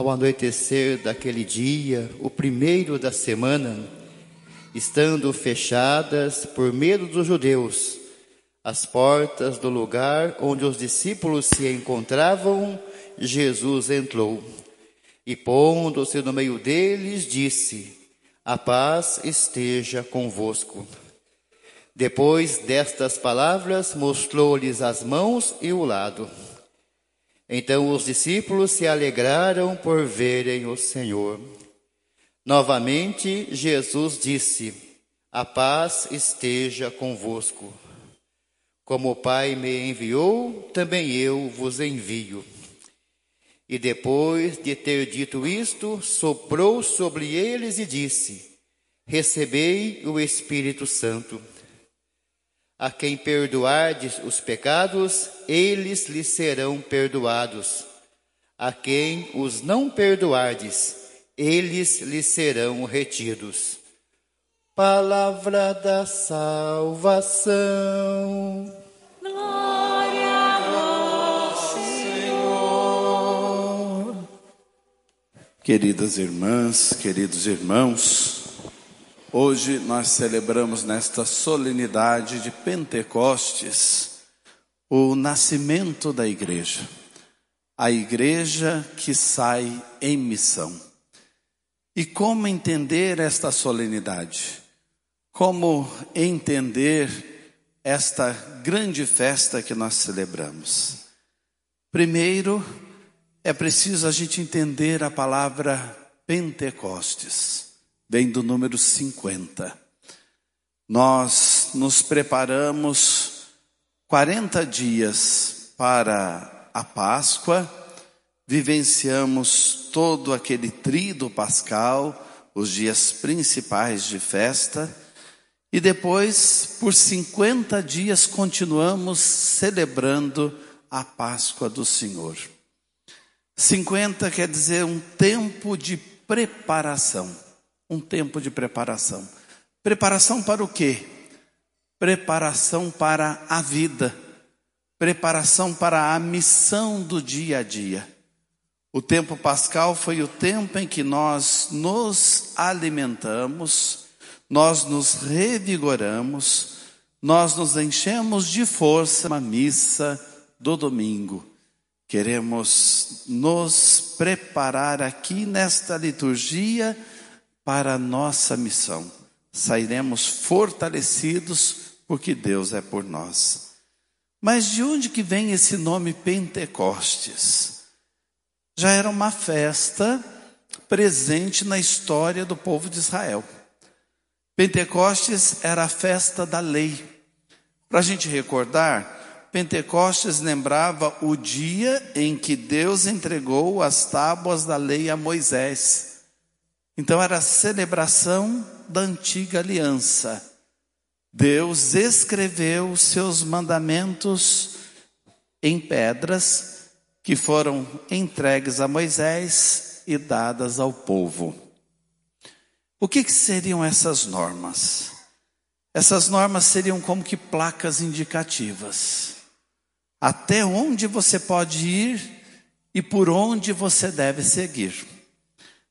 Ao anoitecer daquele dia, o primeiro da semana, estando fechadas por medo dos judeus as portas do lugar onde os discípulos se encontravam, Jesus entrou e, pondo-se no meio deles, disse: A paz esteja convosco. Depois destas palavras, mostrou-lhes as mãos e o lado. Então os discípulos se alegraram por verem o Senhor. Novamente, Jesus disse: A paz esteja convosco. Como o Pai me enviou, também eu vos envio. E depois de ter dito isto, soprou sobre eles e disse: Recebei o Espírito Santo. A quem perdoardes os pecados, eles lhes serão perdoados. A quem os não perdoardes, eles lhes serão retidos. Palavra da salvação. Glória a vós, Queridas irmãs, queridos irmãos, hoje nós celebramos nesta solenidade de Pentecostes o nascimento da igreja, a igreja que sai em missão. E como entender esta solenidade? Como entender esta grande festa que nós celebramos? Primeiro, é preciso a gente entender a palavra Pentecostes, vem do número 50. Nós nos preparamos 40 dias para a Páscoa, vivenciamos todo aquele trido pascal, os dias principais de festa, e depois, por 50 dias, continuamos celebrando a Páscoa do Senhor. 50 quer dizer um tempo de preparação. Um tempo de preparação. Preparação para o quê? Preparação para a vida. Preparação para a missão do dia a dia. O tempo pascal foi o tempo em que nós nos alimentamos, nós nos revigoramos, nós nos enchemos de força na missa do domingo. Queremos nos preparar aqui nesta liturgia para a nossa missão. Sairemos fortalecidos porque Deus é por nós. Mas de onde que vem esse nome Pentecostes? Já era uma festa presente na história do povo de Israel. Pentecostes era a festa da lei. Para a gente recordar, Pentecostes lembrava o dia em que Deus entregou as tábuas da lei a Moisés. Então era a celebração da antiga aliança. Deus escreveu seus mandamentos em pedras que foram entregues a Moisés e dadas ao povo. O que, que seriam essas normas? Essas normas seriam como que placas indicativas. Até onde você pode ir e por onde você deve seguir.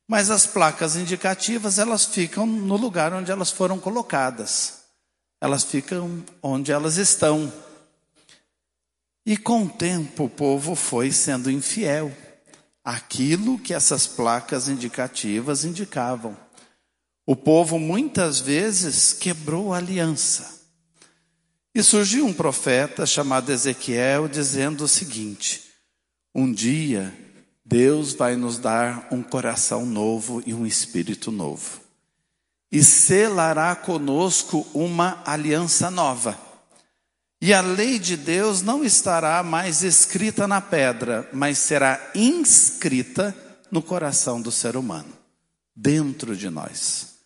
Mas as placas indicativas, elas ficam no lugar onde elas foram colocadas. Elas ficam onde elas estão. E com o tempo o povo foi sendo infiel àquilo que essas placas indicativas indicavam. O povo muitas vezes quebrou a aliança. E surgiu um profeta chamado Ezequiel dizendo o seguinte: Um dia Deus vai nos dar um coração novo e um espírito novo. E selará conosco uma aliança nova. E a lei de Deus não estará mais escrita na pedra, mas será inscrita no coração do ser humano, dentro de nós.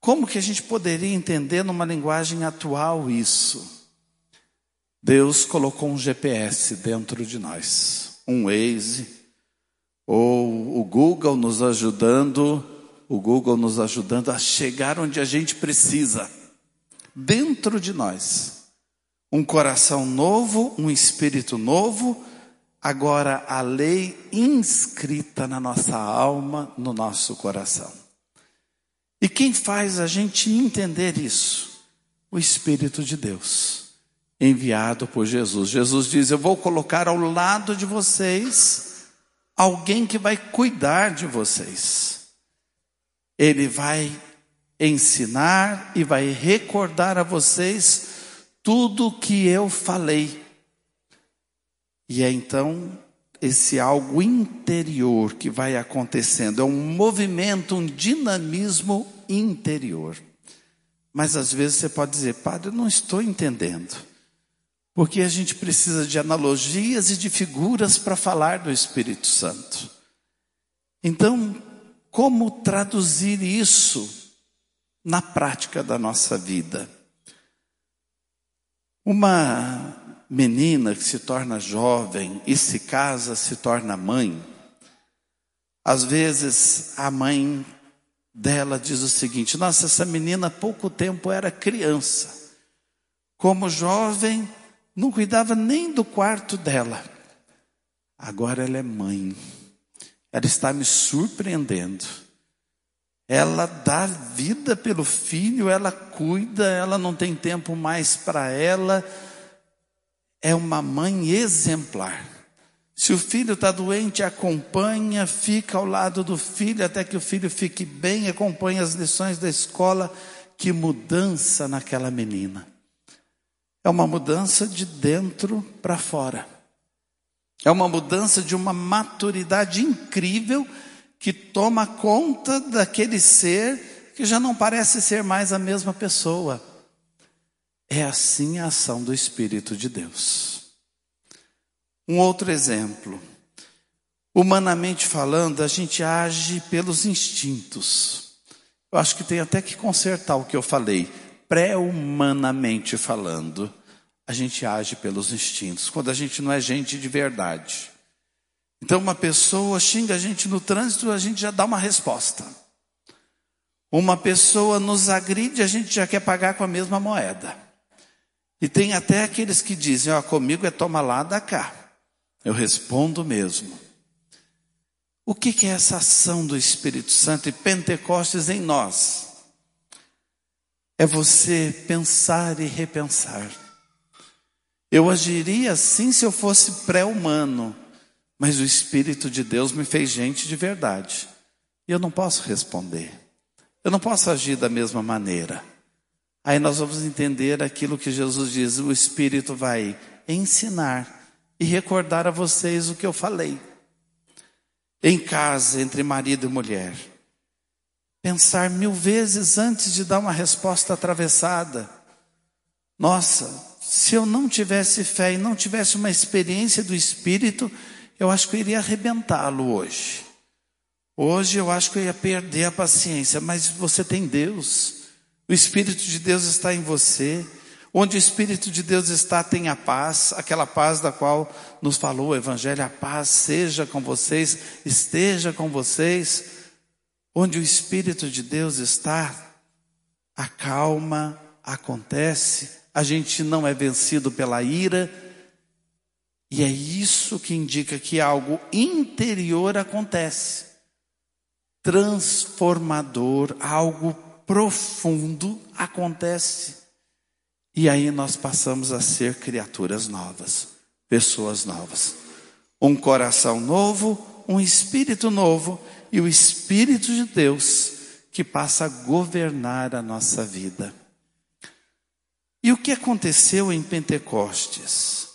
Como que a gente poderia entender numa linguagem atual isso? Deus colocou um GPS dentro de nós, um Waze, ou o Google nos ajudando, o Google nos ajudando a chegar onde a gente precisa, dentro de nós. Um coração novo, um espírito novo, agora a lei inscrita na nossa alma, no nosso coração. E quem faz a gente entender isso? O Espírito de Deus, enviado por Jesus. Jesus diz: Eu vou colocar ao lado de vocês alguém que vai cuidar de vocês. Ele vai ensinar e vai recordar a vocês tudo que eu falei. E é então esse algo interior que vai acontecendo, é um movimento, um dinamismo interior. Mas às vezes você pode dizer, padre, eu não estou entendendo. Porque a gente precisa de analogias e de figuras para falar do Espírito Santo. Então, como traduzir isso na prática da nossa vida? Uma menina que se torna jovem e se casa, se torna mãe, às vezes a mãe dela diz o seguinte: Nossa, essa menina há pouco tempo era criança, como jovem, não cuidava nem do quarto dela, agora ela é mãe, ela está me surpreendendo. Ela dá vida pelo filho, ela cuida, ela não tem tempo mais para ela, é uma mãe exemplar. Se o filho está doente, acompanha, fica ao lado do filho até que o filho fique bem, acompanha as lições da escola. Que mudança naquela menina. É uma mudança de dentro para fora. É uma mudança de uma maturidade incrível que toma conta daquele ser que já não parece ser mais a mesma pessoa. É assim a ação do Espírito de Deus. Um outro exemplo. Humanamente falando, a gente age pelos instintos. Eu acho que tem até que consertar o que eu falei. Pré-humanamente falando, a gente age pelos instintos, quando a gente não é gente de verdade. Então, uma pessoa xinga a gente no trânsito, a gente já dá uma resposta. Uma pessoa nos agride, a gente já quer pagar com a mesma moeda. E tem até aqueles que dizem: Ó, comigo é toma lá, da cá. Eu respondo mesmo. O que, que é essa ação do Espírito Santo e Pentecostes em nós? É você pensar e repensar. Eu agiria assim se eu fosse pré-humano, mas o Espírito de Deus me fez gente de verdade. E eu não posso responder. Eu não posso agir da mesma maneira. Aí nós vamos entender aquilo que Jesus diz: o Espírito vai ensinar e recordar a vocês o que eu falei. Em casa, entre marido e mulher. Pensar mil vezes antes de dar uma resposta atravessada. Nossa, se eu não tivesse fé e não tivesse uma experiência do Espírito, eu acho que eu iria arrebentá-lo hoje. Hoje eu acho que eu ia perder a paciência, mas você tem Deus. O Espírito de Deus está em você. Onde o Espírito de Deus está, tem a paz, aquela paz da qual nos falou o Evangelho. A paz seja com vocês, esteja com vocês. Onde o Espírito de Deus está, a calma acontece, a gente não é vencido pela ira, e é isso que indica que algo interior acontece, transformador, algo profundo acontece. E aí nós passamos a ser criaturas novas, pessoas novas. Um coração novo, um espírito novo e o Espírito de Deus que passa a governar a nossa vida. E o que aconteceu em Pentecostes?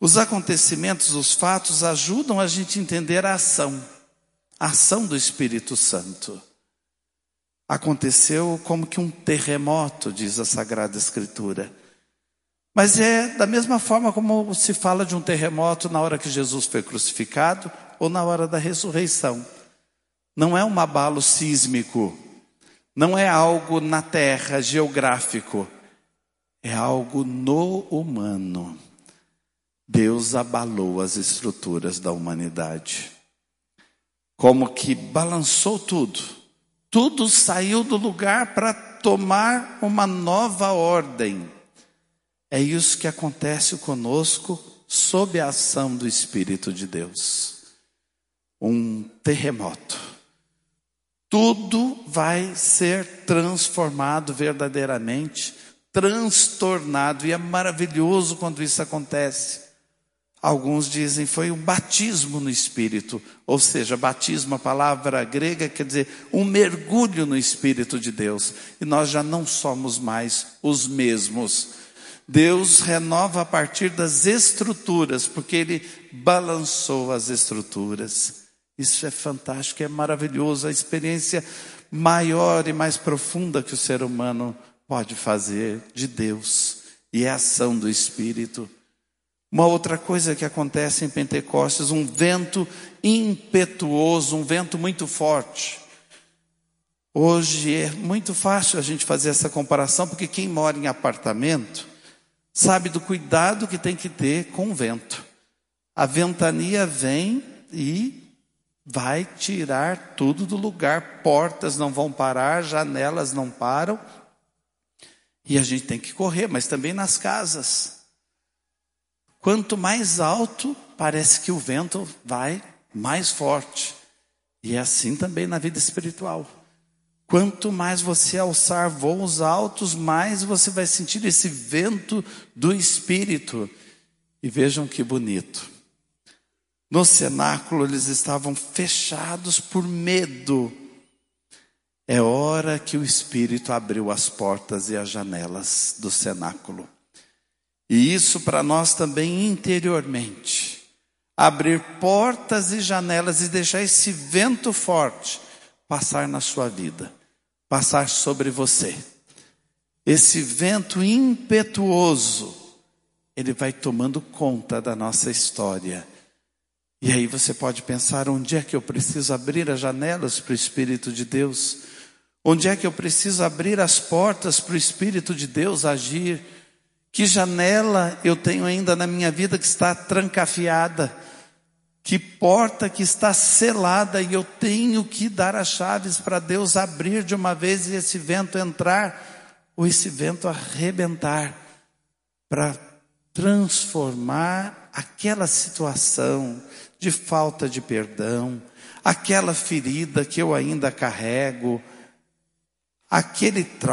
Os acontecimentos, os fatos ajudam a gente a entender a ação, a ação do Espírito Santo. Aconteceu como que um terremoto, diz a Sagrada Escritura. Mas é da mesma forma como se fala de um terremoto na hora que Jesus foi crucificado ou na hora da ressurreição. Não é um abalo sísmico, não é algo na terra geográfico, é algo no humano. Deus abalou as estruturas da humanidade. Como que balançou tudo. Tudo saiu do lugar para tomar uma nova ordem. É isso que acontece conosco sob a ação do Espírito de Deus. Um terremoto. Tudo vai ser transformado verdadeiramente, transtornado, e é maravilhoso quando isso acontece. Alguns dizem foi um batismo no Espírito, ou seja, batismo, a palavra grega quer dizer um mergulho no Espírito de Deus, e nós já não somos mais os mesmos Deus renova a partir das estruturas, porque Ele balançou as estruturas. Isso é fantástico, é maravilhoso, a experiência maior e mais profunda que o ser humano pode fazer de Deus e é a ação do Espírito. Uma outra coisa que acontece em Pentecostes, um vento impetuoso, um vento muito forte. Hoje é muito fácil a gente fazer essa comparação, porque quem mora em apartamento sabe do cuidado que tem que ter com o vento. A ventania vem e vai tirar tudo do lugar, portas não vão parar, janelas não param. E a gente tem que correr, mas também nas casas. Quanto mais alto, parece que o vento vai mais forte. E é assim também na vida espiritual. Quanto mais você alçar voos altos, mais você vai sentir esse vento do Espírito. E vejam que bonito. No cenáculo eles estavam fechados por medo. É hora que o Espírito abriu as portas e as janelas do cenáculo. E isso para nós também interiormente. Abrir portas e janelas e deixar esse vento forte passar na sua vida, passar sobre você. Esse vento impetuoso, ele vai tomando conta da nossa história. E aí você pode pensar: onde é que eu preciso abrir as janelas para o Espírito de Deus? Onde é que eu preciso abrir as portas para o Espírito de Deus agir? Que janela eu tenho ainda na minha vida que está trancafiada? Que porta que está selada e eu tenho que dar as chaves para Deus abrir de uma vez e esse vento entrar, ou esse vento arrebentar, para transformar aquela situação de falta de perdão, aquela ferida que eu ainda carrego, aquele trauma